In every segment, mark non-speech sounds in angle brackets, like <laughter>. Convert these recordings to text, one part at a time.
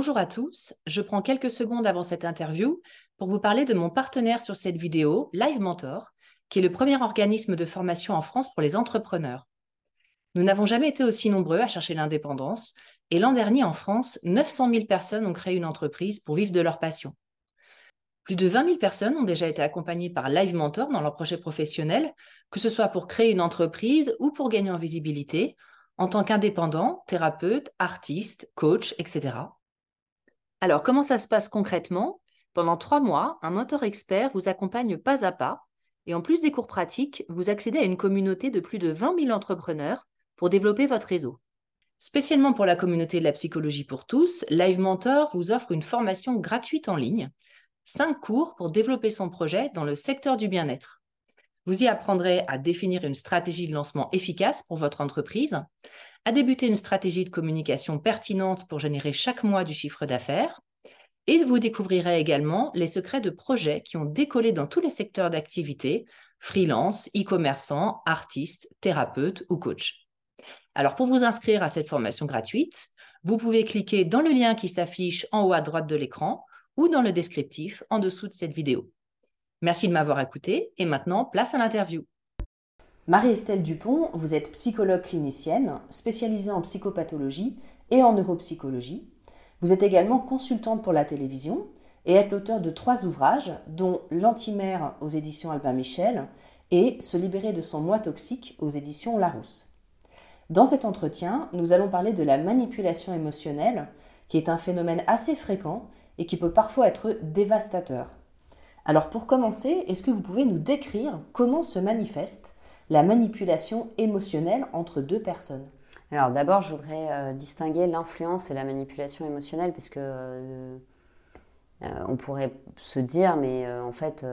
Bonjour à tous, je prends quelques secondes avant cette interview pour vous parler de mon partenaire sur cette vidéo, Live Mentor, qui est le premier organisme de formation en France pour les entrepreneurs. Nous n'avons jamais été aussi nombreux à chercher l'indépendance et l'an dernier en France, 900 000 personnes ont créé une entreprise pour vivre de leur passion. Plus de 20 000 personnes ont déjà été accompagnées par Live Mentor dans leur projet professionnel, que ce soit pour créer une entreprise ou pour gagner en visibilité, en tant qu'indépendant, thérapeute, artiste, coach, etc. Alors, comment ça se passe concrètement? Pendant trois mois, un mentor expert vous accompagne pas à pas et en plus des cours pratiques, vous accédez à une communauté de plus de 20 000 entrepreneurs pour développer votre réseau. Spécialement pour la communauté de la psychologie pour tous, Live Mentor vous offre une formation gratuite en ligne, cinq cours pour développer son projet dans le secteur du bien-être. Vous y apprendrez à définir une stratégie de lancement efficace pour votre entreprise, à débuter une stratégie de communication pertinente pour générer chaque mois du chiffre d'affaires, et vous découvrirez également les secrets de projets qui ont décollé dans tous les secteurs d'activité, freelance, e-commerçant, artiste, thérapeute ou coach. Alors pour vous inscrire à cette formation gratuite, vous pouvez cliquer dans le lien qui s'affiche en haut à droite de l'écran ou dans le descriptif en dessous de cette vidéo. Merci de m'avoir écouté et maintenant place à l'interview. Marie-Estelle Dupont, vous êtes psychologue clinicienne spécialisée en psychopathologie et en neuropsychologie. Vous êtes également consultante pour la télévision et êtes l'auteur de trois ouvrages, dont L'antimère aux éditions Albin Michel et Se libérer de son moi toxique aux éditions Larousse. Dans cet entretien, nous allons parler de la manipulation émotionnelle, qui est un phénomène assez fréquent et qui peut parfois être dévastateur. Alors pour commencer, est-ce que vous pouvez nous décrire comment se manifeste la manipulation émotionnelle entre deux personnes Alors d'abord, je voudrais euh, distinguer l'influence et la manipulation émotionnelle, parce que euh, euh, on pourrait se dire, mais en fait,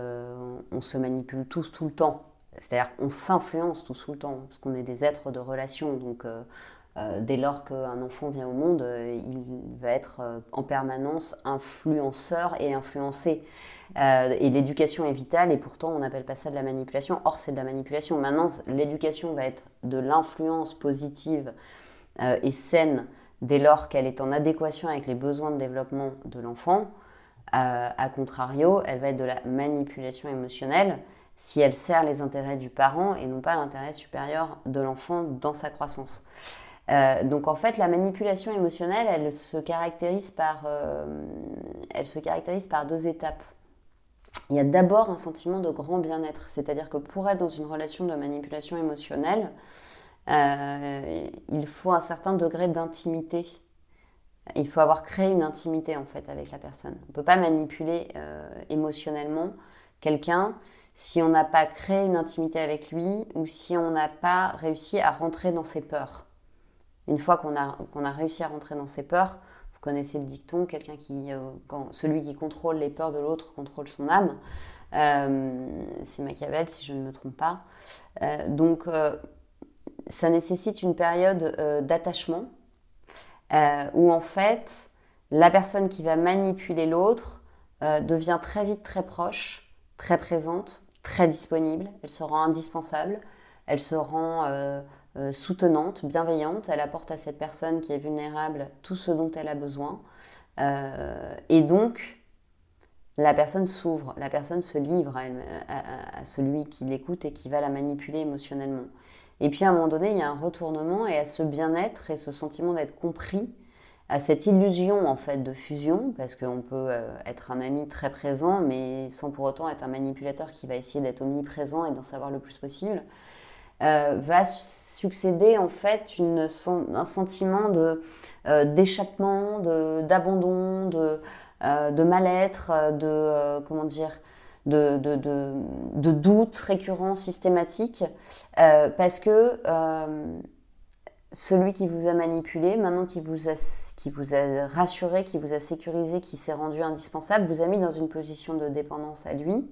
on se manipule tous tout le temps. C'est-à-dire qu'on s'influence tous tout le temps, parce qu'on est des êtres de relation. Donc euh, dès lors qu'un enfant vient au monde, euh, il va être euh, en permanence influenceur et influencé. Et l'éducation est vitale et pourtant on n'appelle pas ça de la manipulation. Or, c'est de la manipulation. Maintenant, l'éducation va être de l'influence positive et saine dès lors qu'elle est en adéquation avec les besoins de développement de l'enfant. A contrario, elle va être de la manipulation émotionnelle si elle sert les intérêts du parent et non pas l'intérêt supérieur de l'enfant dans sa croissance. Euh, donc en fait, la manipulation émotionnelle, elle se caractérise par, euh, elle se caractérise par deux étapes. Il y a d'abord un sentiment de grand bien-être, c'est-à-dire que pour être dans une relation de manipulation émotionnelle, euh, il faut un certain degré d'intimité. Il faut avoir créé une intimité en fait avec la personne. On ne peut pas manipuler émotionnellement quelqu'un si on n'a pas créé une intimité avec lui ou si on n'a pas réussi à rentrer dans ses peurs. Une fois qu'on a, qu'on a réussi à rentrer dans ses peurs, faut connaissez le dicton, quelqu'un qui, quand, celui qui contrôle les peurs de l'autre contrôle son âme. c'est Machiavel, si je ne me trompe pas. donc, ça nécessite une période d'attachement où en fait, la personne qui va manipuler l'autre devient très vite très proche, très présente, très disponible, elle se rend indispensable, elle se rend euh, soutenante, bienveillante, elle apporte à cette personne qui est vulnérable tout ce dont elle a besoin. Euh, et donc, la personne s'ouvre, la personne se livre à, celui qui l'écoute et qui va la manipuler émotionnellement. Et puis à un moment donné, il y a un retournement et à ce bien-être et ce sentiment d'être compris à cette illusion en fait de fusion, parce qu'on peut euh, être un ami très présent, mais sans pour autant être un manipulateur qui va essayer d'être omniprésent et d'en savoir le plus possible, va succéder en fait une, un sentiment de euh, d'échappement, d'abandon, de, de mal-être, de comment dire. De, de, de, doutes récurrents, systématiques, parce que celui qui vous a manipulé, maintenant qu'il vous a qui vous a rassuré, qui vous a sécurisé, qui s'est rendu indispensable, vous a mis dans une position de dépendance à lui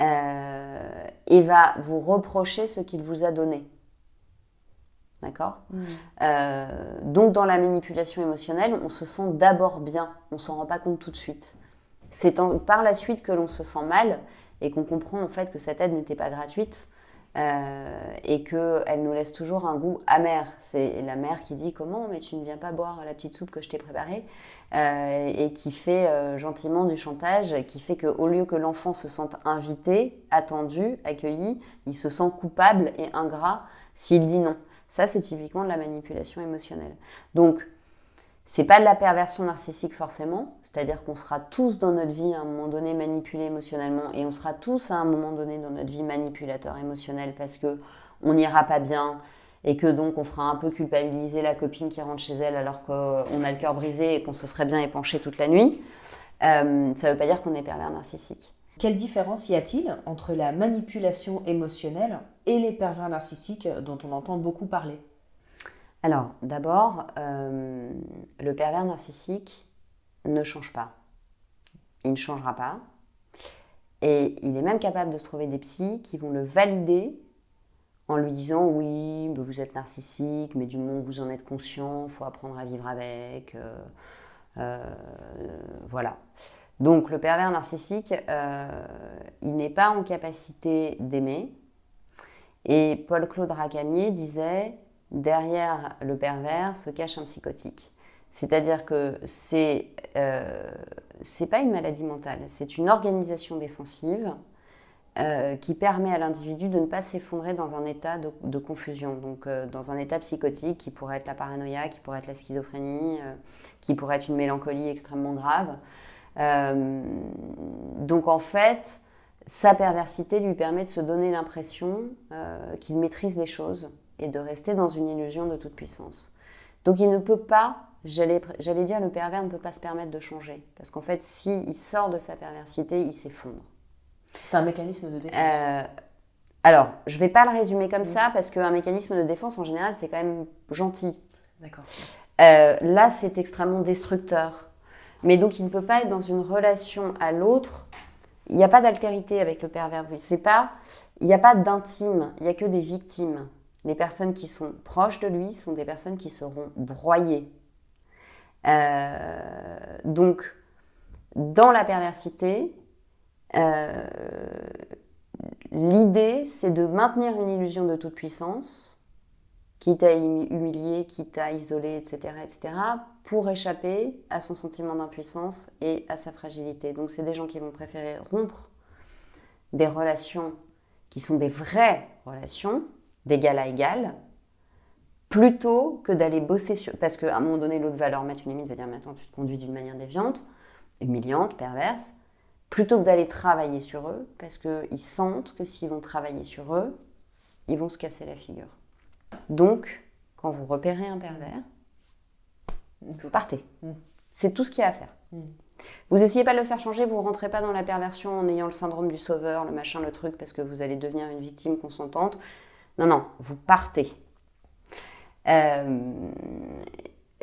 euh, et va vous reprocher ce qu'il vous a donné. D'accord mm. euh, Donc dans la manipulation émotionnelle, on se sent d'abord bien, on s'en rend pas compte tout de suite. C'est par la suite que l'on se sent mal et qu'on comprend en fait que cette aide n'était pas gratuite euh, et qu'elle nous laisse toujours un goût amer. C'est la mère qui dit comment mais tu ne viens pas boire la petite soupe que je t'ai préparée euh, et qui fait euh, gentiment du chantage, qui fait qu'au lieu que l'enfant se sente invité, attendu, accueilli, il se sent coupable et ingrat s'il dit non. Ça, c'est typiquement de la manipulation émotionnelle. Donc, c'est pas de la perversion narcissique forcément, c'est-à-dire qu'on sera tous dans notre vie à un moment donné manipulés émotionnellement et on sera tous à un moment donné dans notre vie manipulateurs émotionnels parce que on n'ira pas bien et que donc on fera un peu culpabiliser la copine qui rentre chez elle alors qu'on a le cœur brisé et qu'on se serait bien épanché toute la nuit. Euh, ça ne veut pas dire qu'on est pervers narcissique. Quelle différence y a-t-il entre la manipulation émotionnelle et les pervers narcissiques dont on entend beaucoup parler? Alors, d'abord, euh, le pervers narcissique ne change pas. Il ne changera pas. Et il est même capable de se trouver des psys qui vont le valider en lui disant oui, vous êtes narcissique, mais du moment où vous en êtes conscient, il faut apprendre à vivre avec. Euh, euh, voilà. Donc le pervers narcissique, il n'est pas en capacité d'aimer. Et Paul-Claude Racamier disait derrière le pervers se cache un psychotique. C'est-à-dire que c'est euh, pas une maladie mentale, c'est une organisation défensive euh, qui permet à l'individu de ne pas s'effondrer dans un état de, confusion, donc euh, dans un état psychotique qui pourrait être la paranoïa, qui pourrait être la schizophrénie, euh, qui pourrait être une mélancolie extrêmement grave. Donc en fait, sa perversité lui permet de se donner l'impression qu'il maîtrise les choses, et de rester dans une illusion de toute puissance. Donc il ne peut pas, j'allais dire, le pervers ne peut pas se permettre de changer. Parce qu'en fait, s'il sort de sa perversité, il s'effondre. C'est un mécanisme de défense. Euh, alors, je ne vais pas le résumer comme ça, parce qu'un mécanisme de défense, en général, c'est quand même gentil. D'accord. Euh, là, c'est extrêmement destructeur. Mais donc, il ne peut pas être dans une relation à l'autre. Il n'y a pas d'altérité avec le pervers. Pas, il n'y a pas d'intime. Il n'y a que des victimes les personnes qui sont proches de lui sont des personnes qui seront broyées. Euh, donc, dans la perversité, euh, l'idée, c'est de maintenir une illusion de toute puissance, quitte à humilier, quitte à isoler, etc., etc., pour échapper à son sentiment d'impuissance et à sa fragilité. Donc, c'est des gens qui vont préférer rompre des relations qui sont des vraies relations, d'égal à égal, plutôt que d'aller bosser sur... Parce qu'à un moment donné, l'autre va leur mettre une limite, va dire, maintenant tu te conduis d'une manière déviante, humiliante, perverse, plutôt que d'aller travailler sur eux, parce qu'ils sentent que s'ils vont travailler sur eux, ils vont se casser la figure. Donc, quand vous repérez un pervers, vous partez. Mm. C'est tout ce qu'il y a à faire. Mm. Vous essayez pas de le faire changer, vous rentrez pas dans la perversion en ayant le syndrome du sauveur, le machin, le truc, parce que vous allez devenir une victime consentante. Non, non, vous partez. Euh,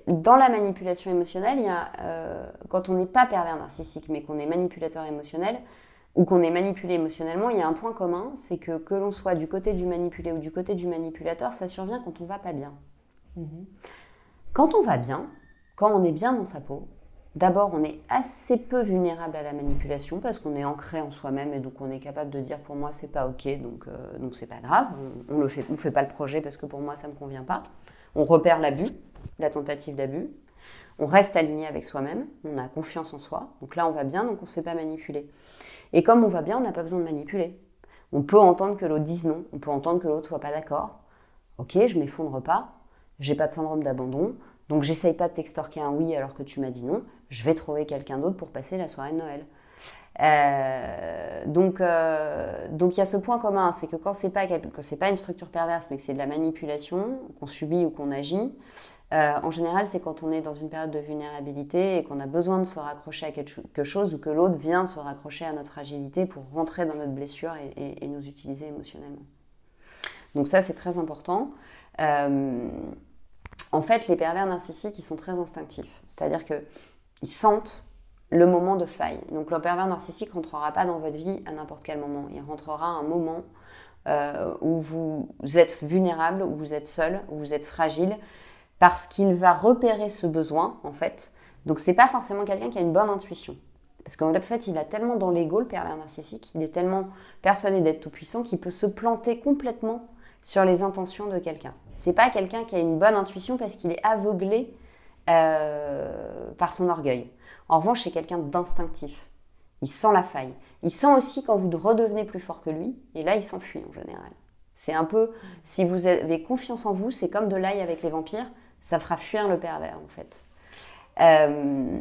dans la manipulation émotionnelle, il y a, euh, quand on n'est pas pervers narcissique, mais qu'on est manipulateur émotionnel, ou qu'on est manipulé émotionnellement, il y a un point commun, c'est que que l'on soit du côté du manipulé ou du côté du manipulateur, ça survient quand on va pas bien. Mhm. Quand on va bien, quand on est bien dans sa peau, d'abord on est assez peu vulnérable à la manipulation parce qu'on est ancré en soi-même et donc on est capable de dire pour moi c'est pas ok donc euh, donc c'est pas grave, on, ne fait, on fait pas le projet parce que pour moi ça me convient pas. On repère l'abus, la tentative d'abus, on reste aligné avec soi-même, on a confiance en soi, donc là on va bien donc on se fait pas manipuler. Et comme on va bien, on n'a pas besoin de manipuler. On peut entendre que l'autre dise non, on peut entendre que l'autre soit pas d'accord. Ok, je m'effondre pas, j'ai pas de syndrome d'abandon, donc j'essaye pas de t'extorquer un oui alors que tu m'as dit non, je vais trouver quelqu'un d'autre pour passer la soirée de Noël. Euh, donc, euh, donc il y a ce point commun, c'est que quand c'est pas pas une structure perverse, mais que c'est de la manipulation qu'on subit ou qu'on agit, euh, en général, c'est quand on est dans une période de vulnérabilité et qu'on a besoin de se raccrocher à quelque chose ou que l'autre vient se raccrocher à notre fragilité pour rentrer dans notre blessure et, nous utiliser émotionnellement. Donc ça, c'est très important. Euh, en fait, les pervers narcissiques, ils sont très instinctifs. C'est-à-dire qu'ils sentent le moment de faille. Donc le pervers narcissique ne rentrera pas dans votre vie à n'importe quel moment. Il rentrera à un moment euh, où vous êtes vulnérable, où vous êtes seul, où vous êtes fragile parce qu'il va repérer ce besoin, en fait. Donc, c'est pas forcément quelqu'un qui a une bonne intuition. Parce qu'en fait, il a tellement dans l'ego, le pervers narcissique, il est tellement persuadé d'être tout puissant qu'il peut se planter complètement sur les intentions de quelqu'un. C'est pas quelqu'un qui a une bonne intuition parce qu'il est aveuglé euh, par son orgueil. En revanche, c'est quelqu'un d'instinctif. Il sent la faille. Il sent aussi quand vous redevenez plus fort que lui, et là, il s'enfuit en général. C'est un peu, si vous avez confiance en vous, c'est comme de l'ail avec les vampires ça fera fuir le pervers en fait. Euh,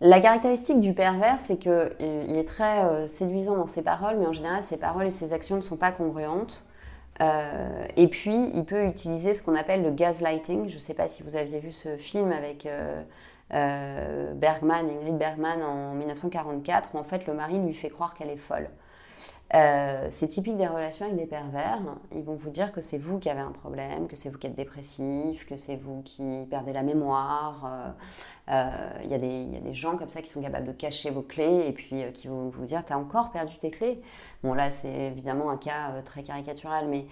la caractéristique du pervers, c'est qu'il euh, est très euh, séduisant dans ses paroles, mais en général, ses paroles et ses actions ne sont pas congruentes. et puis, il peut utiliser ce qu'on appelle le gaslighting. Je ne sais pas si vous aviez vu ce film avec Bergman, Ingrid Bergman en 1944, où en fait le mari lui fait croire qu'elle est folle. Euh, c'est typique des relations avec des pervers. Ils vont vous dire que c'est vous qui avez un problème, que c'est vous qui êtes dépressif, que c'est vous qui perdez la mémoire. Euh, euh, il y, a des gens comme ça qui sont capables de cacher vos clés et puis qui vont vous dire T'as encore perdu tes clés Bon, là, c'est évidemment un cas très caricatural, mais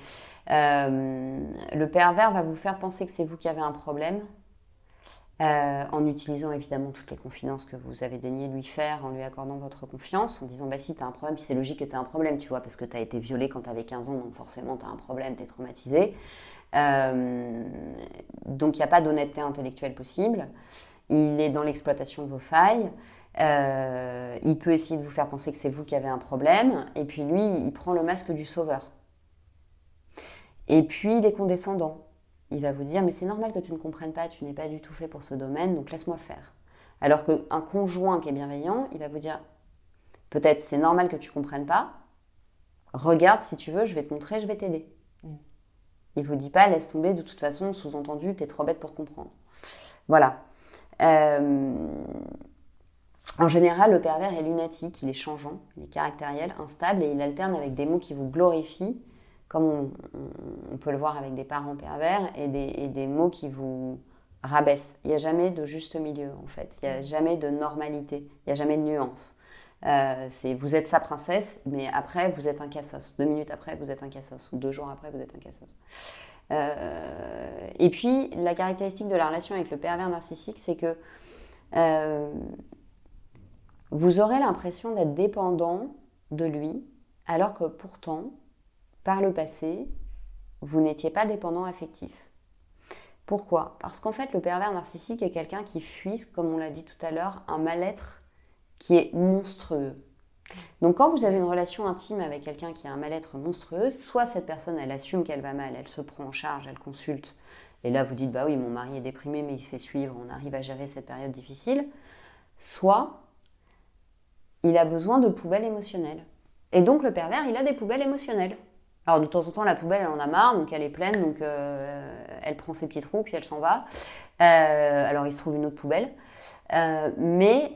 le pervers va vous faire penser que c'est vous qui avez un problème euh, en utilisant évidemment toutes les confidences que vous avez daigné lui faire, en lui accordant votre confiance, en disant bah si tu as un problème, c'est logique que tu as un problème, tu vois, parce que tu as été violé quand tu avais 15 ans, donc forcément tu as un problème, tu es traumatisé. Euh, donc il n'y a pas d'honnêteté intellectuelle possible. Il est dans l'exploitation de vos failles. Euh, il peut essayer de vous faire penser que c'est vous qui avez un problème. Et puis lui, il prend le masque du sauveur. Et puis il est condescendant il va vous dire mais c'est normal que tu ne comprennes pas, tu n'es pas du tout fait pour ce domaine, donc laisse-moi faire. Alors qu'un conjoint qui est bienveillant, il va vous dire peut-être c'est normal que tu ne comprennes pas, regarde si tu veux, je vais te montrer, je vais t'aider. Mm. Il vous dit pas laisse tomber, de toute façon, sous-entendu, tu es trop bête pour comprendre. Voilà. Euh, en général, le pervers est lunatique, il est changeant, il est caractériel, instable et il alterne avec des mots qui vous glorifient comme on, peut le voir avec des parents pervers, et des, mots qui vous rabaissent. Il n'y a jamais de juste milieu, en fait. Il n'y a jamais de normalité. Il n'y a jamais de nuance. Euh, c'est vous êtes sa princesse, mais après, vous êtes un cassos. Deux minutes après, vous êtes un cassos. Ou deux jours après, vous êtes un cassos. Euh, et puis, la caractéristique de la relation avec le pervers narcissique, c'est que euh, vous aurez l'impression d'être dépendant de lui, alors que pourtant, par le passé, vous n'étiez pas dépendant affectif. Pourquoi? Parce qu'en fait, le pervers narcissique est quelqu'un qui fuit, comme on l'a dit tout à l'heure, un mal-être qui est monstrueux. Donc quand vous avez une relation intime avec quelqu'un qui a un mal-être monstrueux, soit cette personne, elle assume qu'elle va mal, elle se prend en charge, elle consulte, et là vous dites, bah oui, mon mari est déprimé, mais il se fait suivre, on arrive à gérer cette période difficile, soit il a besoin de poubelles émotionnelles. Et donc le pervers, il a des poubelles émotionnelles. Alors de temps en temps, la poubelle, elle en a marre, donc elle est pleine, donc euh, elle prend ses petits trous, puis elle s'en va. Euh, alors il se trouve une autre poubelle. Euh, mais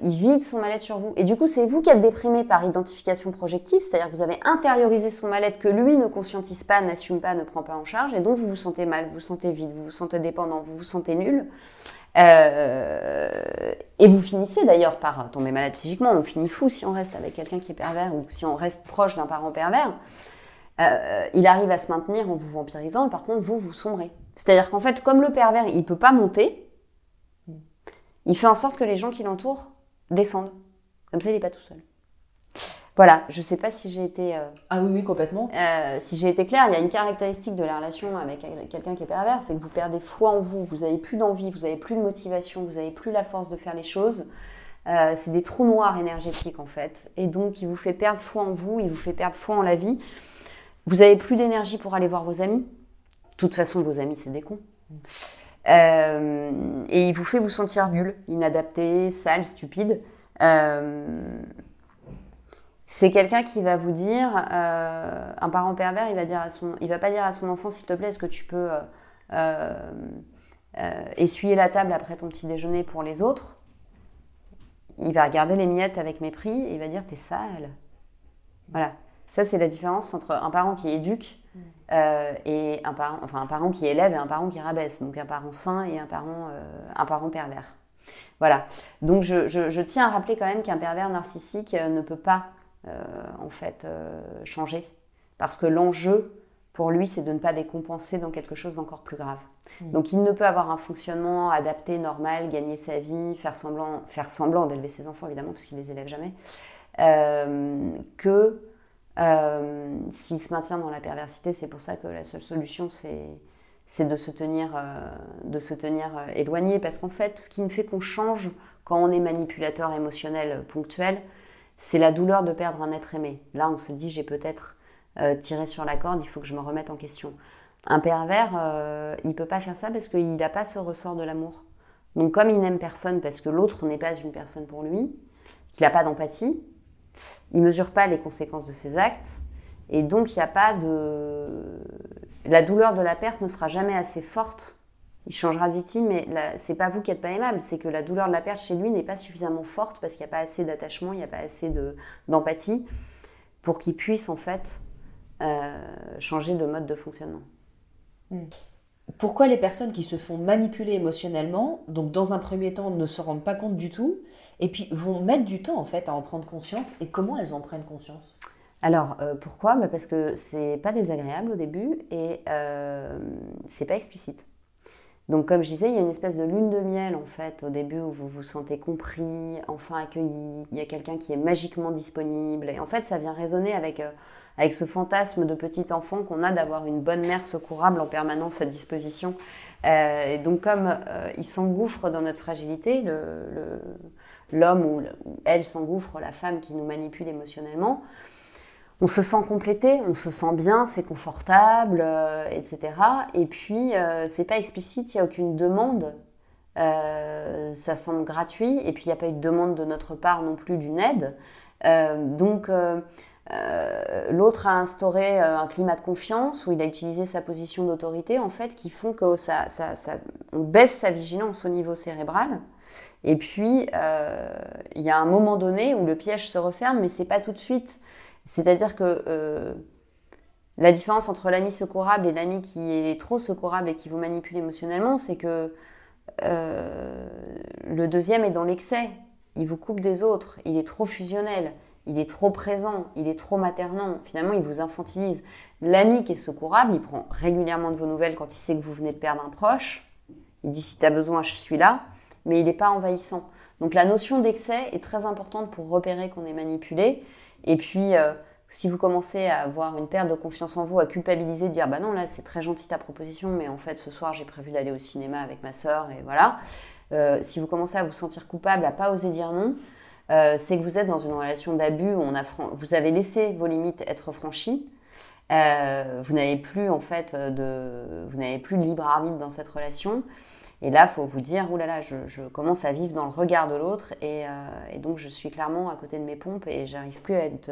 il vide son mal-être sur vous. Et du coup, c'est vous qui êtes déprimé par identification projective, c'est-à-dire que vous avez intériorisé son mal-être que lui ne conscientise pas, n'assume pas, ne prend pas en charge, et donc vous vous sentez mal, vous vous sentez vide, vous vous sentez dépendant, vous vous sentez nul. Et vous finissez d'ailleurs par tomber malade psychiquement. On finit fou si on reste avec quelqu'un qui est pervers ou si on reste proche d'un parent pervers. Il arrive à se maintenir en vous vampirisant, et par contre, vous, vous sombrez. C'est-à-dire qu'en fait, comme le pervers, il ne peut pas monter, il fait en sorte que les gens qui l'entourent descendent. Comme ça, il n'est pas tout seul. Voilà, je ne sais pas si j'ai été. Euh, ah oui, oui, complètement. Euh, si j'ai été claire, il y a une caractéristique de la relation avec quelqu'un qui est pervers, c'est que vous perdez foi en vous, vous n'avez plus d'envie, vous n'avez plus de motivation, vous n'avez plus la force de faire les choses. Euh, c'est des trous noirs énergétiques en fait. Et donc, il vous fait perdre foi en vous, il vous fait perdre foi en la vie. Vous n'avez plus d'énergie pour aller voir vos amis? De toute façon, vos amis, c'est des cons. Euh, et il vous fait vous sentir nul, inadapté, sale, stupide. Euh, c'est quelqu'un qui va vous dire, euh, un parent pervers, il va dire à son, il va pas dire à son enfant, s'il te plaît, est-ce que tu peux essuyer la table après ton petit déjeuner pour les autres? Il va regarder les miettes avec mépris et il va dire, t'es sale. Voilà. Ça, c'est la différence entre un parent qui éduque euh, et un parent, enfin un parent qui élève et un parent qui rabaisse, donc un parent sain et un parent, euh, un parent pervers. Voilà. Donc je, je, tiens à rappeler quand même qu'un pervers narcissique euh, ne peut pas en fait changer, parce que l'enjeu pour lui c'est de ne pas décompenser dans quelque chose d'encore plus grave. Mmh. Donc il ne peut avoir un fonctionnement adapté, normal, gagner sa vie, faire semblant, faire semblant d'élever ses enfants évidemment parce qu'il les élève jamais, que euh, s'il se maintient dans la perversité, c'est pour ça que la seule solution, c'est de se tenir, euh, euh, éloigné. Parce qu'en fait, ce qui ne fait qu'on change quand on est manipulateur émotionnel ponctuel, c'est la douleur de perdre un être aimé. Là, on se dit, j'ai peut-être tiré sur la corde, il faut que je me remette en question. Un pervers, il ne peut pas faire ça parce qu'il n'a pas ce ressort de l'amour. Donc comme il n'aime personne parce que l'autre n'est pas une personne pour lui, qu'il n'a pas d'empathie, il mesure pas les conséquences de ses actes. Et donc, il n'y a pas de. La douleur de la perte ne sera jamais assez forte. Il changera de victime, mais c'est pas vous qui n'êtes pas aimable, c'est que la douleur de la perte chez lui n'est pas suffisamment forte parce qu'il n'y a pas assez d'attachement, il n'y a pas assez d'empathie pour qu'il puisse en fait euh, changer de mode de fonctionnement. Hmm. Pourquoi les personnes qui se font manipuler émotionnellement, donc dans un premier temps ne se rendent pas compte du tout, et puis vont mettre du temps en fait à en prendre conscience, et comment elles en prennent conscience? Alors, euh, pourquoi? Bah, Parce que c'est pas désagréable au début et euh, c'est pas explicite. Donc, comme je disais, il y a une espèce de lune de miel en fait au début où vous vous sentez compris, enfin accueilli, il y a quelqu'un qui est magiquement disponible. Et en fait, ça vient résonner avec euh, avec ce fantasme de petit enfant qu'on a d'avoir une bonne mère secourable en permanence à disposition. Euh, et donc comme euh, il s'engouffre dans notre fragilité, l'homme ou, elle s'engouffre, la femme qui nous manipule émotionnellement, on se sent complété, on se sent bien, c'est confortable, euh, etc. Et puis, c'est pas explicite, il n'y a aucune demande. ça semble gratuit, et puis il n'y a pas eu de demande de notre part non plus d'une aide. donc, euh, l'autre a instauré euh, un climat de confiance où il a utilisé sa position d'autorité, en fait, qui font que ça, on baisse sa vigilance au niveau cérébral. Et puis, euh, il y a un moment donné où le piège se referme, mais c'est pas tout de suite. C'est-à-dire que la différence entre l'ami secourable et l'ami qui est trop secourable et qui vous manipule émotionnellement, c'est que le deuxième est dans l'excès. Il vous coupe des autres, il est trop fusionnel il est trop présent, il est trop maternant, finalement il vous infantilise. L'ami qui est secourable, il prend régulièrement de vos nouvelles quand il sait que vous venez de perdre un proche, il dit si tu as besoin, je suis là, mais il n'est pas envahissant. Donc la notion d'excès est très importante pour repérer qu'on est manipulé. Et puis, euh, si vous commencez à avoir une perte de confiance en vous, à culpabiliser, dire bah non, là c'est très gentil ta proposition, mais en fait ce soir j'ai prévu d'aller au cinéma avec ma soeur et voilà. Euh, si vous commencez à vous sentir coupable, à pas oser dire non, euh, c'est que vous êtes dans une relation d'abus où on a vous avez laissé vos limites être franchies. Euh, vous n'avez plus en fait de, vous n'avez plus de libre arbitre dans cette relation. Et là, il faut vous dire, là là, je, commence à vivre dans le regard de l'autre et, euh, et, donc je suis clairement à côté de mes pompes et j'arrive plus à être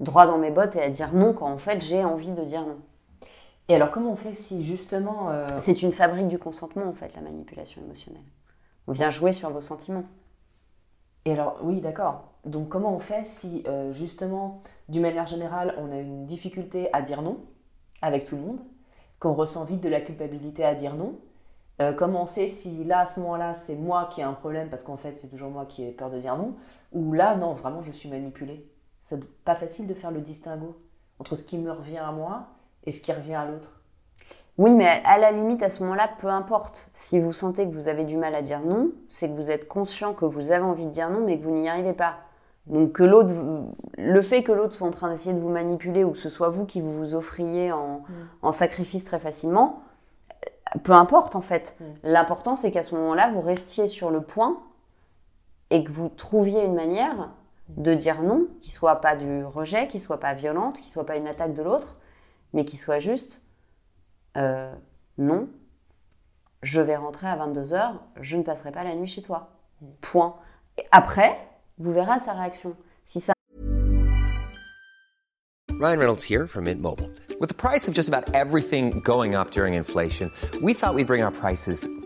droit dans mes bottes et à dire non quand en fait j'ai envie de dire non. Et alors comment on fait si justement... C'est une fabrique du consentement en fait, la manipulation émotionnelle. On vient jouer sur vos sentiments. Et alors, oui, d'accord. Donc, comment on fait si, euh, justement, d'une manière générale, on a une difficulté à dire non avec tout le monde, qu'on ressent vite de la culpabilité à dire non euh, Comment on sait si là, à ce moment-là, c'est moi qui ai un problème parce qu'en fait, c'est toujours moi qui ai peur de dire non Ou là, non, vraiment, je suis manipulée C'est pas facile de faire le distinguo entre ce qui me revient à moi et ce qui revient à l'autre. Oui, mais à la limite, à ce moment-là, peu importe. Si vous sentez que vous avez du mal à dire non, c'est que vous êtes conscient que vous avez envie de dire non, mais que vous n'y arrivez pas. Donc que l'autre, le fait que l'autre soit en train d'essayer de vous manipuler ou que ce soit vous qui vous, vous offriez en, mm. sacrifice très facilement, peu importe en fait. Mm. L'important c'est qu'à ce moment-là, vous restiez sur le point et que vous trouviez une manière de dire non, qui soit pas du rejet, qui soit pas violente, qui soit pas une attaque de l'autre, mais qui soit juste euh, non, je vais rentrer à 22h, je ne passerai pas la nuit chez toi. Point. Et après, vous verrez sa réaction. Ryan Reynolds here from Mint Mobile. With the price of just about everything going up during inflation, we thought we'd bring our prices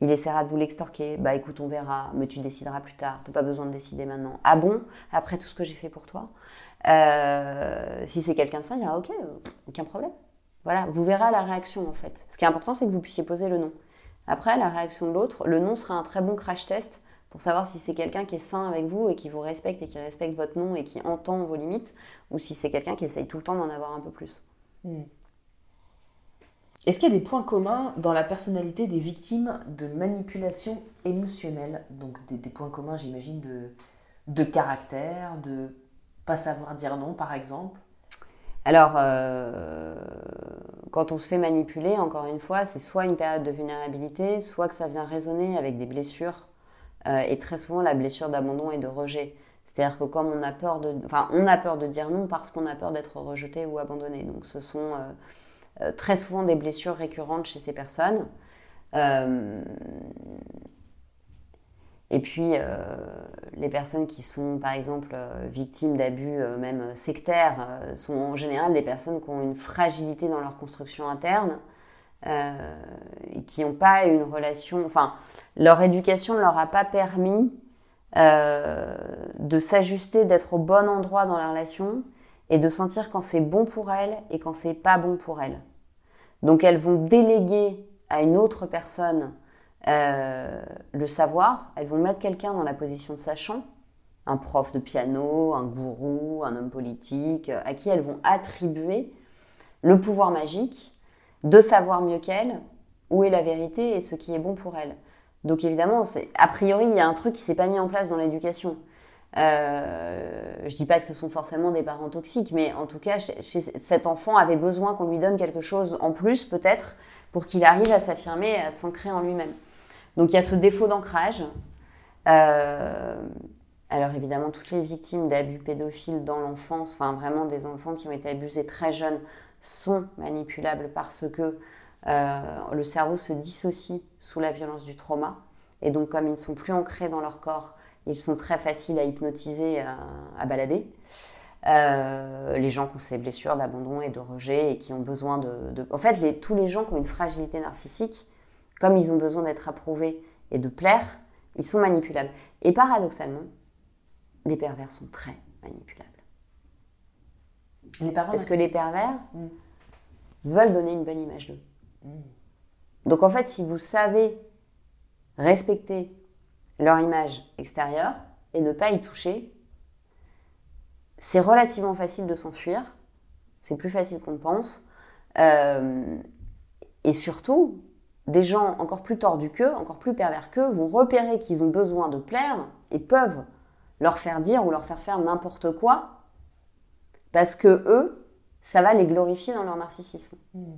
Il essaiera de vous l'extorquer. Bah écoute, on verra, mais tu décideras plus tard. T'as pas besoin de décider maintenant. Ah bon? Après tout ce que j'ai fait pour toi? Euh, Si c'est quelqu'un de ça, il dira ok, euh, aucun problème. Voilà, vous verrez la réaction en fait. Ce qui est important, c'est que vous puissiez poser le nom. Après, la réaction de l'autre, le nom sera un très bon crash test pour savoir si c'est quelqu'un qui est sain avec vous et qui vous respecte et qui respecte votre nom et qui entend vos limites, ou si c'est quelqu'un qui essaye tout le temps d'en avoir un peu plus. Hmm. Est-ce qu'il y a des points communs dans la personnalité des victimes de manipulation émotionnelle? Donc des, points communs, j'imagine, de, de caractère, de pas savoir dire non, par exemple? Alors, euh, quand on se fait manipuler, encore une fois, c'est soit une période de vulnérabilité, soit que ça vient résonner avec des blessures, euh, et très souvent la blessure d'abandon et de rejet. C'est-à-dire que comme on a peur de, enfin, on a peur de dire non parce qu'on a peur d'être rejeté ou abandonné. Donc, ce sont euh, euh, très souvent des blessures récurrentes chez ces personnes. Euh, et puis, euh, les personnes qui sont, par exemple, victimes d'abus, même sectaires, sont en général des personnes qui ont une fragilité dans leur construction interne, qui n'ont pas une relation, enfin, leur éducation ne leur a pas permis de s'ajuster, d'être au bon endroit dans la relation, et de sentir quand c'est bon pour elles et quand c'est pas bon pour elles. Donc elles vont déléguer à une autre personne euh, le savoir, elles vont mettre quelqu'un dans la position de sachant, un prof de piano, un gourou, un homme politique, à qui elles vont attribuer le pouvoir magique de savoir mieux qu'elles où est la vérité et ce qui est bon pour elles. Donc évidemment, a priori, il y a un truc qui s'est pas mis en place dans l'éducation. Euh, je dis pas que ce sont forcément des parents toxiques, mais en tout cas, cet enfant avait besoin qu'on lui donne quelque chose en plus, peut-être, pour qu'il arrive à s'affirmer et à s'ancrer en lui-même. Donc il y a ce défaut d'ancrage. Euh, alors évidemment, toutes les victimes d'abus pédophiles dans l'enfance, enfin vraiment des enfants qui ont été abusés très jeunes, sont manipulables parce que euh, le cerveau se dissocie sous la violence du trauma. Et donc comme ils ne sont plus ancrés dans leur corps, ils sont très faciles à hypnotiser, à, balader. Euh, les gens qui ont ces blessures d'abandon et de rejet et qui ont besoin de... En fait, tous les gens qui ont une fragilité narcissique, comme ils ont besoin d'être approuvés et de plaire, ils sont manipulables. Et paradoxalement, les pervers sont très manipulables. Les Parce que les pervers mm. veulent donner une bonne image d'eux. Mm. Donc en fait, si vous savez respecter leur image extérieure et ne pas y toucher, c'est relativement facile de s'enfuir. C'est plus facile qu'on ne pense. Euh, et surtout, des gens encore plus tordus qu'eux, encore plus pervers qu'eux, vont repérer qu'ils ont besoin de plaire et peuvent leur faire dire ou leur faire faire n'importe quoi parce que eux, ça va les glorifier dans leur narcissisme. Hmm.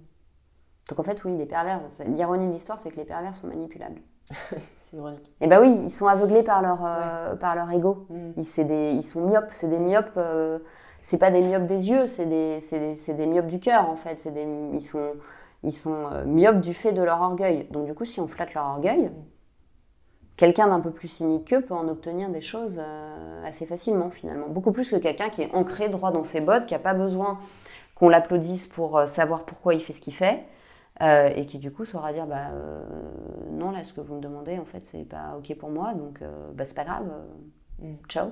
Donc en fait, oui, les pervers, l'ironie de l'histoire, c'est que les pervers sont manipulables. <laughs> c'est ironique. Et eh bah oui, ils sont aveuglés par leur, euh, par leur ego. Hmm. Ils, des, ils, sont myopes, c'est des myopes. Euh, c'est pas des myopes des yeux, c'est des, des, des, myopes du cœur en fait. Des, ils sont, ils sont euh, myopes du fait de leur orgueil. Donc du coup, si on flatte leur orgueil, quelqu'un d'un peu plus cynique qu'eux peut en obtenir des choses euh, assez facilement finalement. Beaucoup plus que quelqu'un qui est ancré droit dans ses bottes, qui n'a pas besoin qu'on l'applaudisse pour savoir pourquoi il fait ce qu'il fait. Et qui du coup saura dire bah non là ce que vous me demandez en fait c'est pas ok pour moi donc bah c'est pas grave. Mm. ciao.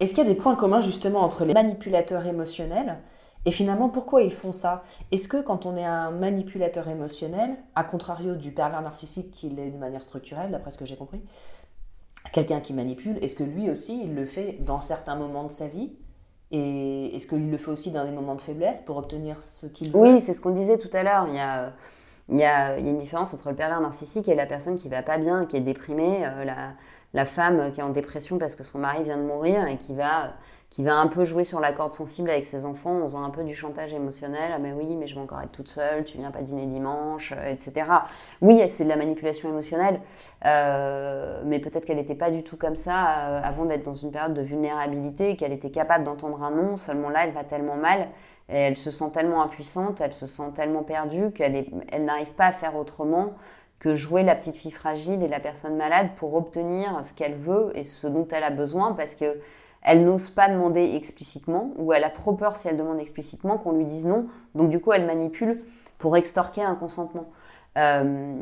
Est-ce qu'il y a des points communs justement entre les manipulateurs émotionnels et finalement, pourquoi ils font ça? Est-ce que quand on est un manipulateur émotionnel, à contrario du pervers narcissique qui l'est de manière structurelle, d'après ce que j'ai compris, quelqu'un qui manipule, est-ce que lui aussi, il le fait dans certains moments de sa vie? Et est-ce qu'il le fait aussi dans des moments de faiblesse pour obtenir ce qu'il veut? Oui, c'est ce qu'on disait tout à l'heure. Il y a... Une différence entre le pervers narcissique et la personne qui va pas bien, qui est déprimée, euh, la, femme qui est en dépression parce que son mari vient de mourir et qui va qui va un peu jouer sur la corde sensible avec ses enfants en faisant un peu du chantage émotionnel. Ah mais oui, mais je vais encore être toute seule, tu viens pas dîner dimanche, euh, etc. Oui, c'est de la manipulation émotionnelle, euh, mais peut-être qu'elle n'était pas du tout comme ça euh, avant d'être dans une période de vulnérabilité, qu'elle était capable d'entendre un non, seulement là, elle va tellement mal. Elle se sent tellement impuissante, elle se sent tellement perdue qu'elle elle n'arrive pas à faire autrement que jouer la petite fille fragile et la personne malade pour obtenir ce qu'elle veut et ce dont elle a besoin parce que elle n'ose pas demander explicitement, ou elle a trop peur si elle demande explicitement qu'on lui dise non. Donc du coup, elle manipule pour extorquer un consentement. Euh,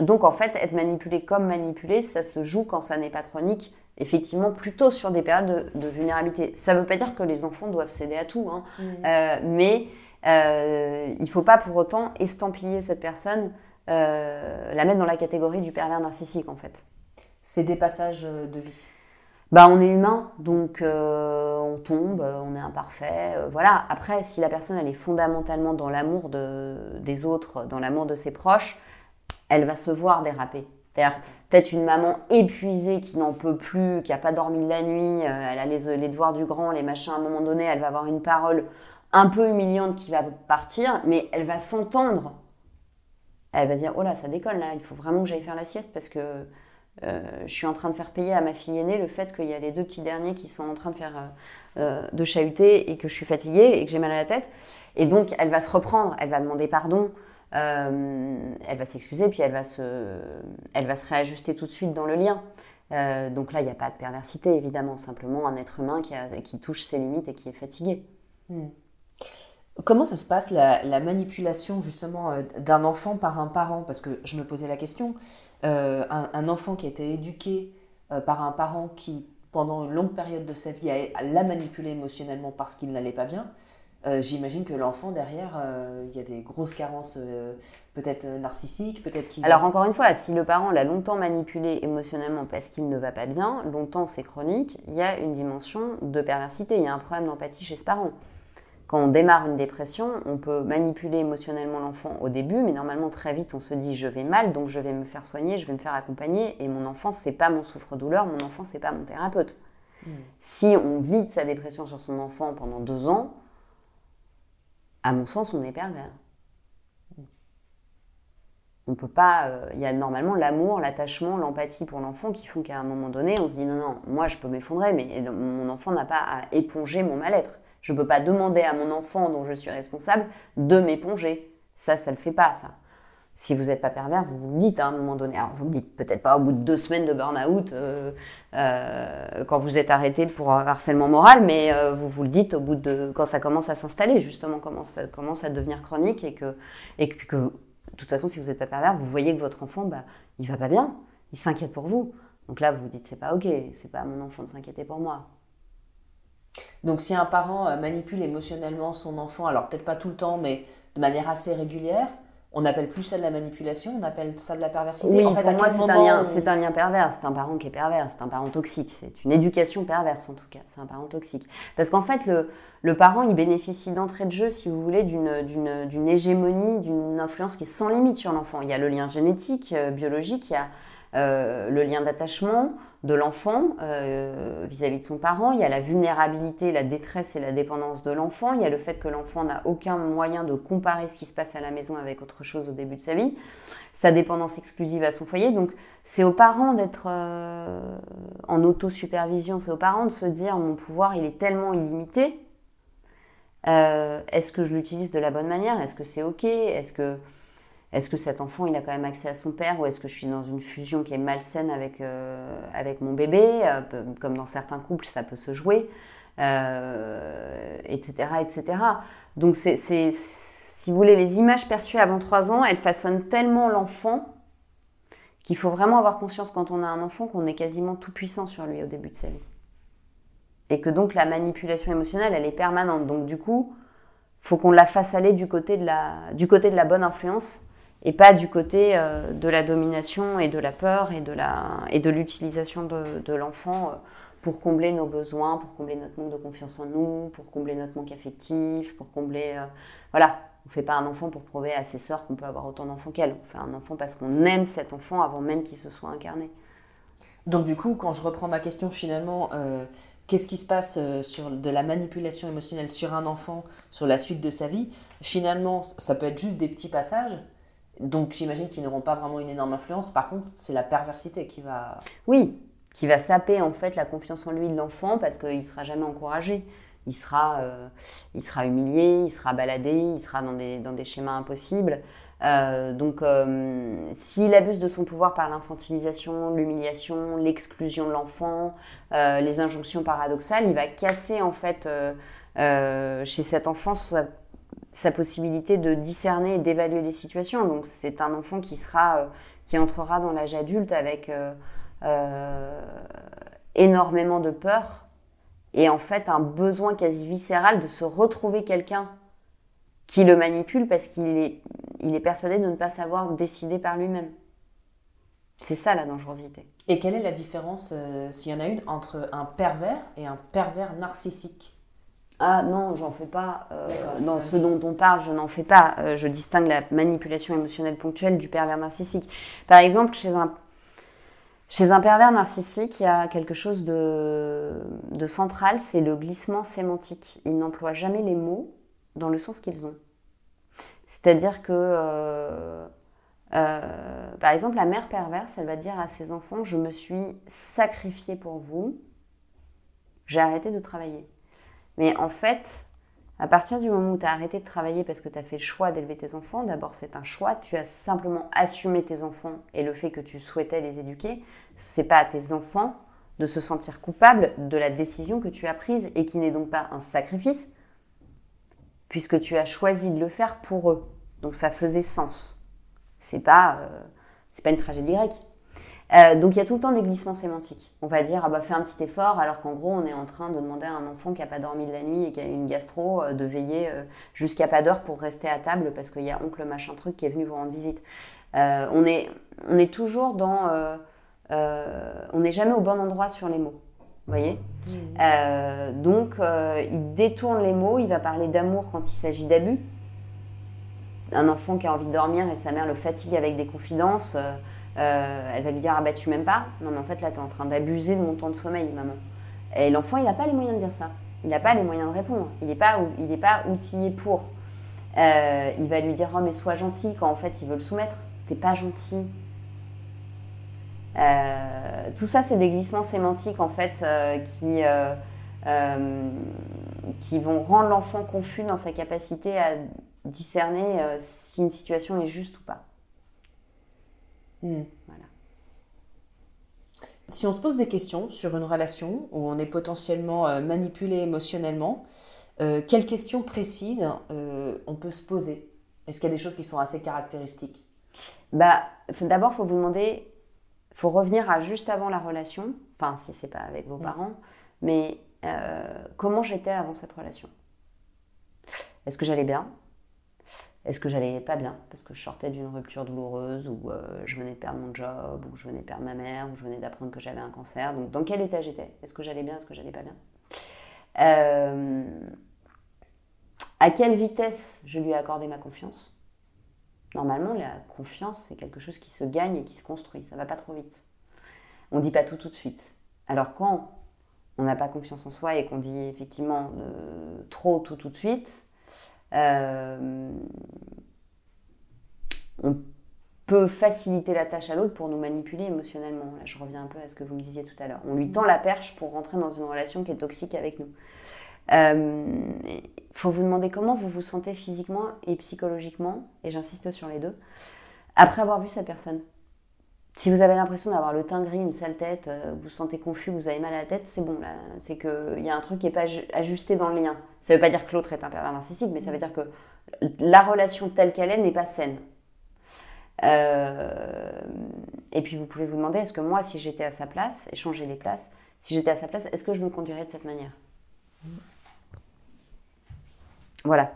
donc en fait, être manipulé comme manipulé, ça se joue quand ça n'est pas chronique, effectivement plutôt sur des périodes de, vulnérabilité. Ça ne veut pas dire que les enfants doivent céder à tout, hein. mmh. euh, mais euh, il ne faut pas pour autant estampiller cette personne, la mettre dans la catégorie du pervers narcissique en fait. C'est des passages de vie bah, on est humain, donc euh, on tombe, on est imparfait. Euh, voilà. Après, si la personne elle est fondamentalement dans l'amour de, des autres, dans l'amour de ses proches, elle va se voir déraper. C'est-à-dire peut-être une maman épuisée qui n'en peut plus, qui n'a pas dormi de la nuit, euh, elle a les, les, devoirs du grand, les machins, à un moment donné, elle va avoir une parole un peu humiliante qui va partir, mais elle va s'entendre. Elle va dire, oh là, ça décolle là, il faut vraiment que j'aille faire la sieste parce que euh, je suis en train de faire payer à ma fille aînée le fait qu'il y a les deux petits derniers qui sont en train de faire euh, euh, de chahuter et que je suis fatiguée et que j'ai mal à la tête. Et donc, elle va se reprendre, elle va demander pardon, elle va s'excuser, puis elle va, se, elle va se réajuster tout de suite dans le lien. donc là, il n'y a pas de perversité, évidemment, simplement un être humain qui, touche ses limites et qui est fatigué. Hmm. Comment ça se passe la manipulation justement d'un enfant par un parent? Parce que je me posais la question, euh, un, enfant qui a été éduqué euh, par un parent qui, pendant une longue période de sa vie, l'a manipulé émotionnellement parce qu'il n'allait pas bien, euh, j'imagine que l'enfant derrière, il y a des grosses carences, peut-être narcissiques, peut-être. Alors encore une fois, si le parent l'a longtemps manipulé émotionnellement parce qu'il ne va pas bien, longtemps c'est chronique, il y a une dimension de perversité, il y a un problème d'empathie chez ce parent. Quand on démarre une dépression, on peut manipuler émotionnellement l'enfant au début, mais normalement très vite on se dit je vais mal, donc je vais me faire soigner, je vais me faire accompagner, et mon enfant c'est pas mon souffre-douleur, mon enfant c'est pas mon thérapeute. Hmm. Si on vide sa dépression sur son enfant pendant deux ans, à mon sens on est pervers. On peut pas. Euh, il y a normalement l'amour, l'attachement, l'empathie pour l'enfant qui font qu'à un moment donné, on se dit non, non, moi je peux m'effondrer, mais mon enfant n'a pas à éponger mon mal-être. Je ne peux pas demander à mon enfant dont je suis responsable de m'éponger. Ça, ça ne le fait pas. si vous n'êtes pas pervers, vous vous le dites hein, à un moment donné. Alors, vous le dites peut-être pas au bout de deux semaines de burn-out euh, euh, quand vous êtes arrêté pour harcèlement moral, mais euh, vous vous le dites au bout de quand ça commence à s'installer, justement, quand ça commence à devenir chronique et que, et que, de toute façon, si vous n'êtes pas pervers, vous voyez que votre enfant, bah, il va pas bien, il s'inquiète pour vous. Donc là, vous vous dites, c'est pas ok, c'est pas à mon enfant de s'inquiéter pour moi. Donc si un parent euh, manipule émotionnellement son enfant, alors peut-être pas tout le temps, mais de manière assez régulière, on appelle plus ça de la manipulation, on appelle ça de la perversité. Oui, en fait, pour à moi, c'est un, lien, un pervers. C'est un parent qui est pervers. C'est un parent toxique. C'est une éducation perverse, en tout cas. C'est un parent toxique. Parce qu'en fait, le, le parent, il bénéficie d'entrée de jeu, si vous voulez, d'une- d'une d'une hégémonie, d'une influence qui est sans limite sur l'enfant. Il y a le lien génétique, euh, biologique, il y a euh, le lien d'attachement de l'enfant euh, vis-à-vis de son parent, il y a la vulnérabilité, la détresse et la dépendance de l'enfant, il y a le fait que l'enfant n'a aucun moyen de comparer ce qui se passe à la maison avec autre chose au début de sa vie, sa dépendance exclusive à son foyer. Donc c'est aux parents d'être euh, en autosupervision, c'est aux parents de se dire mon pouvoir il est tellement illimité. Est-ce que je l'utilise de la bonne manière? Est-ce que c'est ok? Est-ce que est-ce que cet enfant, il a quand même accès à son père ou est-ce que je suis dans une fusion qui est malsaine avec, euh, avec mon bébé euh, Comme dans certains couples, ça peut se jouer, euh, etc., etc. Donc, si vous voulez, les images perçues avant 3 ans, elles façonnent tellement l'enfant qu'il faut vraiment avoir conscience quand on a un enfant qu'on est quasiment tout puissant sur lui au début de sa vie. Et que donc la manipulation émotionnelle, elle est permanente. Donc du coup, faut qu'on la fasse aller du côté de la, du côté de la bonne influence et pas du côté euh, de la domination et de la peur et de, la, de l'utilisation de, l'enfant euh, pour combler nos besoins, pour combler notre manque de confiance en nous, pour combler notre manque affectif, pour combler... euh, voilà, on ne fait pas un enfant pour prouver à ses sœurs qu'on peut avoir autant d'enfants qu'elles. On fait un enfant parce qu'on aime cet enfant avant même qu'il se soit incarné. Donc du coup, quand je reprends ma question finalement, qu'est-ce qui se passe sur de la manipulation émotionnelle sur un enfant sur la suite de sa vie? Finalement, ça peut être juste des petits passages. Donc j'imagine qu'ils n'auront pas vraiment une énorme influence. Par contre, c'est la perversité qui va... Oui, qui va saper en fait la confiance en lui de l'enfant parce qu'il ne sera jamais encouragé. Il sera, euh, il sera humilié, il sera baladé, il sera dans des, dans des schémas impossibles. Euh, donc, euh, s'il abuse de son pouvoir par l'infantilisation, l'humiliation, l'exclusion de l'enfant, les injonctions paradoxales, il va casser en fait chez cet enfant sa, sa possibilité de discerner et d'évaluer les situations. Donc, c'est un enfant qui euh, entrera dans l'âge adulte avec euh, euh, énormément de peur et en fait un besoin quasi viscéral de se retrouver quelqu'un qui le manipule parce qu'il est, est persuadé de ne pas savoir décider par lui-même. C'est ça la dangerosité. Et quelle est la différence, s'il y en a une, entre un pervers et un pervers narcissique? Ah non, j'en fais pas. Euh, dans ce dont on parle, je n'en fais pas. Euh, je distingue la manipulation émotionnelle ponctuelle du pervers narcissique. Par exemple, chez un, chez un pervers narcissique, il y a quelque chose de, de central, c'est le glissement sémantique. Il n'emploie jamais les mots dans le sens qu'ils ont. C'est-à-dire que, euh, par exemple, la mère perverse, elle va dire à ses enfants, je me suis sacrifiée pour vous, j'ai arrêté de travailler. Mais en fait, à partir du moment où tu as arrêté de travailler parce que tu as fait le choix d'élever tes enfants, d'abord c'est un choix, tu as simplement assumé tes enfants et le fait que tu souhaitais les éduquer, c'est pas à tes enfants de se sentir coupables de la décision que tu as prise et qui n'est donc pas un sacrifice, puisque tu as choisi de le faire pour eux. Donc ça faisait sens. C'est pas, euh, c'est pas une tragédie grecque. Euh, donc il y a tout le temps des glissements sémantiques. On va dire, ah bah fais un petit effort, alors qu'en gros on est en train de demander à un enfant qui n'a pas dormi de la nuit et qui a une gastro euh, de veiller euh, jusqu'à pas d'heure pour rester à table parce qu'il y a oncle machin truc qui est venu vous rendre visite. On, est, on est toujours dans... on n'est jamais au bon endroit sur les mots. Vous voyez? Euh, Donc il détourne les mots, il va parler d'amour quand il s'agit d'abus. Un enfant qui a envie de dormir et sa mère le fatigue avec des confidences. Euh, elle va lui dire Ah bah tu m'aimes pas Non, mais en fait là, tu es en train d'abuser de mon temps de sommeil, maman. Et l'enfant, il n'a pas les moyens de dire ça. Il n'a pas les moyens de répondre. Il n'est pas, il pas outillé pour. Euh, il va lui dire Oh, mais sois gentil quand en fait il veut le soumettre. T'es pas gentil. Euh, tout ça, c'est des glissements sémantiques en fait qui, qui vont rendre l'enfant confus dans sa capacité à discerner si une situation est juste ou pas. Hmm. Voilà. Si on se pose des questions sur une relation où on est potentiellement euh, manipulé émotionnellement, euh, quelles questions précises euh, on peut se poser? Est-ce qu'il y a des choses qui sont assez caractéristiques? Bah, d'abord, il faut vous demander, il faut revenir à juste avant la relation, enfin, si c'est pas avec vos parents, mais euh, comment j'étais avant cette relation? Est-ce que j'allais bien? Est-ce que j'allais pas bien Parce que je sortais d'une rupture douloureuse, ou euh, je venais de perdre mon job, ou je venais de perdre ma mère, ou je venais d'apprendre que j'avais un cancer? Donc, dans quel état j'étais? Est-ce que j'allais bien? Est-ce que j'allais pas bien? Euh, À quelle vitesse je lui ai accordé ma confiance? Normalement, la confiance, c'est quelque chose qui se gagne et qui se construit. Ça va pas trop vite. On dit pas tout tout de suite. Alors, quand on n'a pas confiance en soi et qu'on dit effectivement euh, trop tout tout de suite, on peut faciliter la tâche à l'autre pour nous manipuler émotionnellement. Là, je reviens un peu à ce que vous me disiez tout à l'heure. On lui tend la perche pour rentrer dans une relation qui est toxique avec nous. Il euh, faut vous demander comment vous vous sentez physiquement et psychologiquement, et j'insiste sur les deux, après avoir vu cette personne. Si vous avez l'impression d'avoir le teint gris, une sale tête, euh, vous vous sentez confus, vous avez mal à la tête, c'est bon, là, c'est qu'il y a un truc qui n'est pas ajusté dans le lien. Ça ne veut pas dire que l'autre est un pervers narcissique, mais ça veut dire que la relation telle qu'elle est n'est pas saine. Euh, et puis vous pouvez vous demander, est-ce que moi, si j'étais à sa place, échanger les places, si j'étais à sa place, est-ce que je me conduirais de cette manière? Voilà.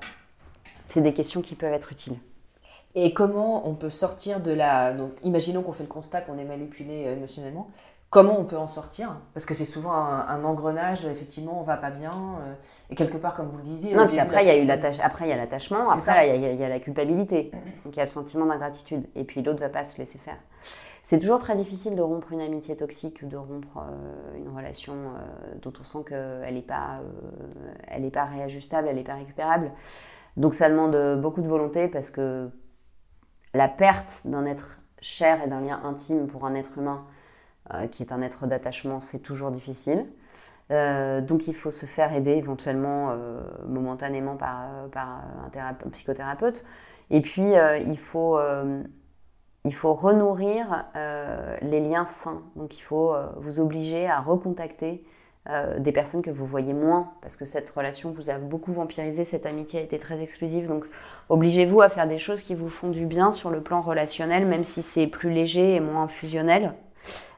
C'est des questions qui peuvent être utiles. Et comment on peut sortir de la... Donc, imaginons qu'on fait le constat qu'on est manipulé euh, émotionnellement. Comment on peut en sortir? Parce que c'est souvent un, engrenage, effectivement, on va pas bien. Euh, et quelque part, comme vous le disiez... Non, puis après, il y a eu après, il y a l'attachement, après, il y, a la culpabilité. Donc, il y a le sentiment d'ingratitude. Et puis, l'autre va pas se laisser faire. C'est toujours très difficile de rompre une amitié toxique ou de rompre euh, une relation dont on sent qu'elle n'est pas, elle pas réajustable, elle n'est pas récupérable. Donc, ça demande beaucoup de volonté parce que la perte d'un être cher et d'un lien intime pour un être humain euh, qui est un être d'attachement, c'est toujours difficile. Euh, donc il faut se faire aider éventuellement euh, momentanément par, un, psychothérapeute. Et puis il, faut, il faut renourrir les liens sains. Donc il faut vous obliger à recontacter euh, des personnes que vous voyez moins, parce que cette relation vous a beaucoup vampirisé, cette amitié a été très exclusive. Donc obligez-vous à faire des choses qui vous font du bien sur le plan relationnel, même si c'est plus léger et moins fusionnel.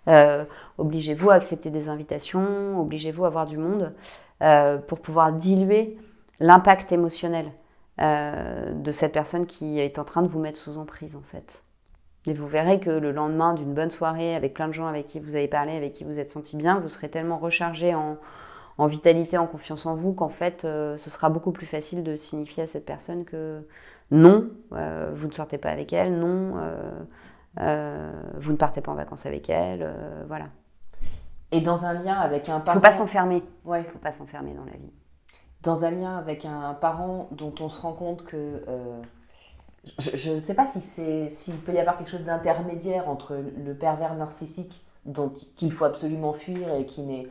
Euh, obligez-vous à accepter des invitations, obligez-vous à voir du monde euh, pour pouvoir diluer l'impact émotionnel de cette personne qui est en train de vous mettre sous emprise en fait. Et vous verrez que le lendemain d'une bonne soirée avec plein de gens avec qui vous avez parlé, avec qui vous êtes senti bien, vous serez tellement rechargé en, vitalité, en confiance en vous, qu'en fait, euh, ce sera beaucoup plus facile de signifier à cette personne que non, euh, vous ne sortez pas avec elle, non, euh, vous ne partez pas en vacances avec elle, voilà. Et dans un lien avec un parent... Faut pas s'enfermer. Ouais. Faut pas s'enfermer dans la vie. Dans un lien avec un parent dont on se rend compte que je ne sais pas si s'il peut y avoir quelque chose d'intermédiaire entre le pervers narcissique dont qu'il faut absolument fuir et qui n'est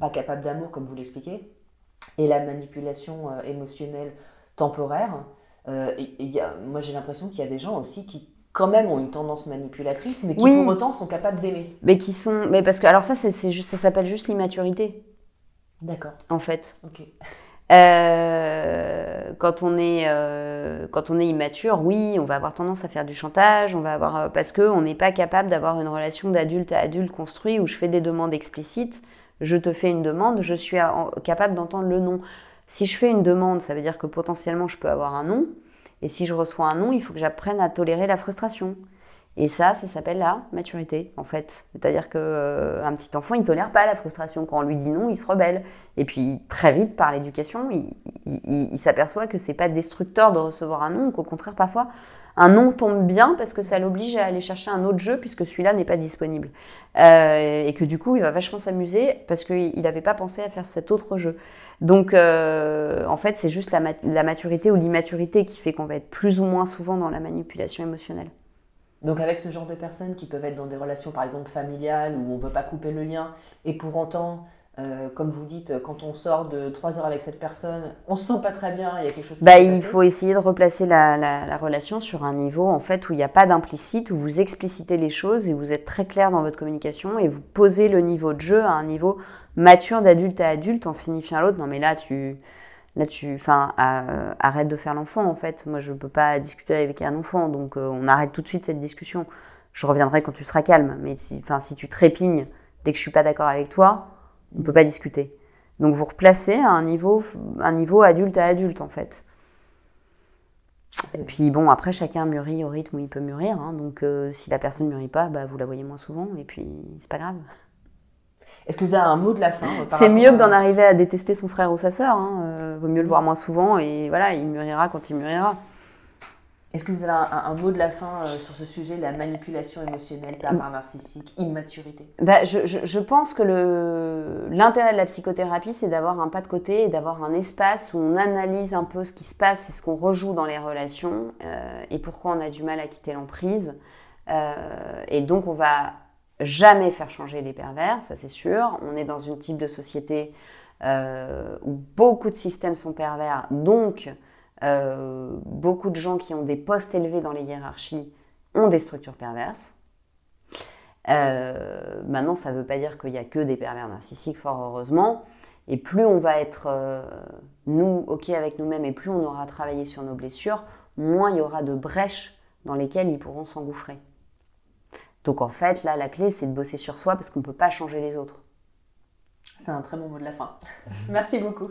pas capable d'amour comme vous l'expliquez et la manipulation euh, émotionnelle temporaire. Euh, et, moi j'ai l'impression qu'il y a des gens aussi qui quand même ont une tendance manipulatrice mais qui pour autant sont capables d'aimer. Mais qui sont mais parce que alors ça c'est ça s'appelle juste l'immaturité. D'accord. En fait. OK. Euh, quand, on est, euh, quand on est immature, oui, on va avoir tendance à faire du chantage, on va avoir, euh, parce qu'on n'est pas capable d'avoir une relation d'adulte à adulte construite où je fais des demandes explicites, je te fais une demande, je suis capable d'entendre le non. Si je fais une demande, ça veut dire que potentiellement je peux avoir un non, et si je reçois un non, il faut que j'apprenne à tolérer la frustration. Et ça, ça s'appelle la maturité, en fait. C'est-à-dire qu'un euh, petit enfant, il ne tolère pas la frustration. Quand on lui dit non, il se rebelle. Et puis, très vite, par l'éducation, il, s'aperçoit que c'est pas destructeur de recevoir un non, qu'au contraire, parfois, un non tombe bien parce que ça l'oblige à aller chercher un autre jeu puisque celui-là n'est pas disponible. Euh, et que du coup, il va vachement s'amuser parce qu'il n'avait pas pensé à faire cet autre jeu. Donc, euh, en fait, c'est juste la maturité ou l'immaturité qui fait qu'on va être plus ou moins souvent dans la manipulation émotionnelle. Donc avec ce genre de personnes qui peuvent être dans des relations par exemple familiales où on ne veut pas couper le lien et pour autant, euh, comme vous dites, quand on sort de trois heures avec cette personne, on se sent pas très bien, il y a quelque chose qui bah, Il faut essayer de replacer la, la, relation sur un niveau en fait où il n'y a pas d'implicite, où vous explicitez les choses et vous êtes très clair dans votre communication et vous posez le niveau de jeu à un niveau mature d'adulte à adulte en signifiant à l'autre non mais là tu Là, tu, enfin, arrête de faire l'enfant en fait. Moi, je peux pas discuter avec un enfant, donc euh, on arrête tout de suite cette discussion. Je reviendrai quand tu seras calme, mais si, si tu trépignes dès que je suis pas d'accord avec toi, on peut pas discuter. Donc vous replacez à un niveau, un niveau adulte à adulte en fait. Et puis bon, après, chacun mûrit au rythme où il peut mûrir. hein. donc euh, si la personne ne mûrit pas, bah, vous la voyez moins souvent et puis c'est pas grave. Est-ce que vous avez un mot de la fin euh, par C'est mieux que d'en arriver à détester son frère ou sa sœur. Hein. euh, vaut mieux le voir moins souvent et voilà, il mûrira quand il mûrira. Est-ce que vous avez un, un- mot de la fin euh, sur ce sujet, la manipulation émotionnelle, pervers narcissique, immaturité? Bah, je, je- je pense que l'intérêt de la psychothérapie, c'est d'avoir un pas de côté et d'avoir un espace où on analyse un peu ce qui se passe et ce qu'on rejoue dans les relations euh, et pourquoi on a du mal à quitter l'emprise. Euh, et donc, on va jamais faire changer les pervers, ça c'est sûr. On est dans une type de société euh, où beaucoup de systèmes sont pervers, donc euh, beaucoup de gens qui ont des postes élevés dans les hiérarchies ont des structures perverses. Euh, maintenant, ça ne veut pas dire qu'il n'y a que des pervers narcissiques, fort heureusement. Et plus on va être, nous, OK avec nous-mêmes, et plus on aura travaillé sur nos blessures, moins il y aura de brèches dans lesquelles ils pourront s'engouffrer. Donc en fait, là, la clé, c'est de bosser sur soi parce qu'on ne peut pas changer les autres. C'est un très bon mot de la fin. <laughs> Merci beaucoup.